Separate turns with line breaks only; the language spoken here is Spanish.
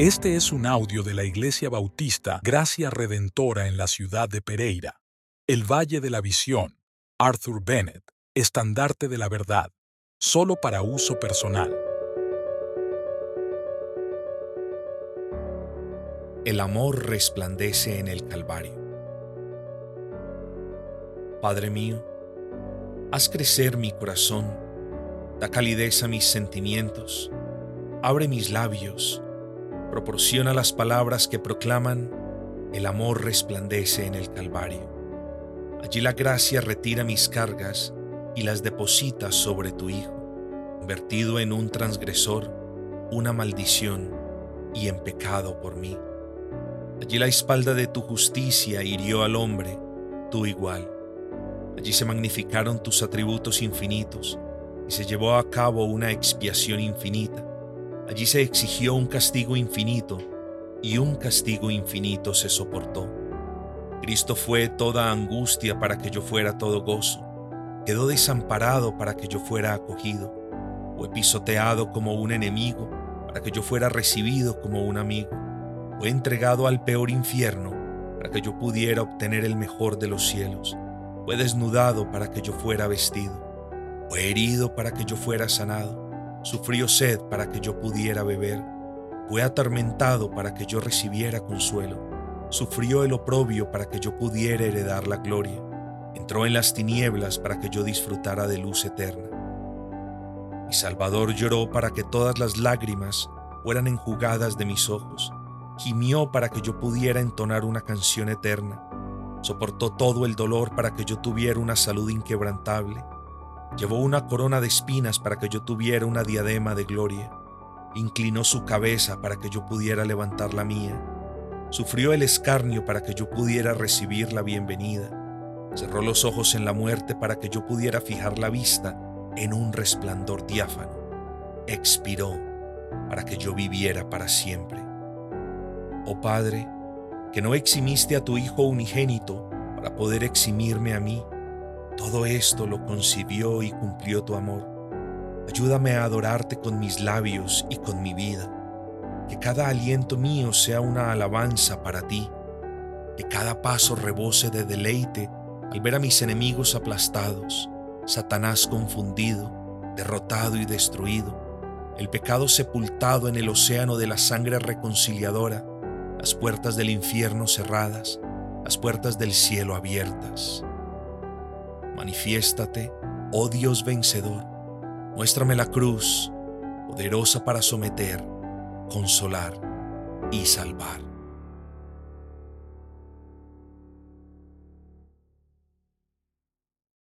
Este es un audio de la Iglesia Bautista Gracia Redentora en la ciudad de Pereira, el Valle de la Visión, Arthur Bennett, estandarte de la verdad, solo para uso personal.
El amor resplandece en el Calvario. Padre mío, haz crecer mi corazón, da calidez a mis sentimientos, abre mis labios, proporciona las palabras que proclaman, el amor resplandece en el Calvario. Allí la gracia retira mis cargas y las deposita sobre tu Hijo, convertido en un transgresor, una maldición y en pecado por mí. Allí la espalda de tu justicia hirió al hombre, tú igual. Allí se magnificaron tus atributos infinitos y se llevó a cabo una expiación infinita Allí se exigió un castigo infinito y un castigo infinito se soportó. Cristo fue toda angustia para que yo fuera todo gozo. Quedó desamparado para que yo fuera acogido. Fue pisoteado como un enemigo para que yo fuera recibido como un amigo. Fue entregado al peor infierno para que yo pudiera obtener el mejor de los cielos. Fue desnudado para que yo fuera vestido. Fue herido para que yo fuera sanado Sufrió sed para que yo pudiera beber, fue atormentado para que yo recibiera consuelo, sufrió el oprobio para que yo pudiera heredar la gloria, entró en las tinieblas para que yo disfrutara de luz eterna. Mi Salvador lloró para que todas las lágrimas fueran enjugadas de mis ojos, gimió para que yo pudiera entonar una canción eterna, soportó todo el dolor para que yo tuviera una salud inquebrantable, Llevó una corona de espinas para que yo tuviera una diadema de gloria. Inclinó su cabeza para que yo pudiera levantar la mía. Sufrió el escarnio para que yo pudiera recibir la bienvenida. Cerró los ojos en la muerte para que yo pudiera fijar la vista en un resplandor diáfano. Expiró para que yo viviera para siempre. Oh Padre, que no eximiste a tu Hijo unigénito para poder eximirme a mí, todo esto lo concibió y cumplió tu amor. Ayúdame a adorarte con mis labios y con mi vida. Que cada aliento mío sea una alabanza para ti. Que cada paso rebose de deleite al ver a mis enemigos aplastados, Satanás confundido, derrotado y destruido, el pecado sepultado en el océano de la sangre reconciliadora, las puertas del infierno cerradas, las puertas del cielo abiertas. Manifiéstate, oh Dios vencedor. Muéstrame la cruz, poderosa para someter, consolar y salvar.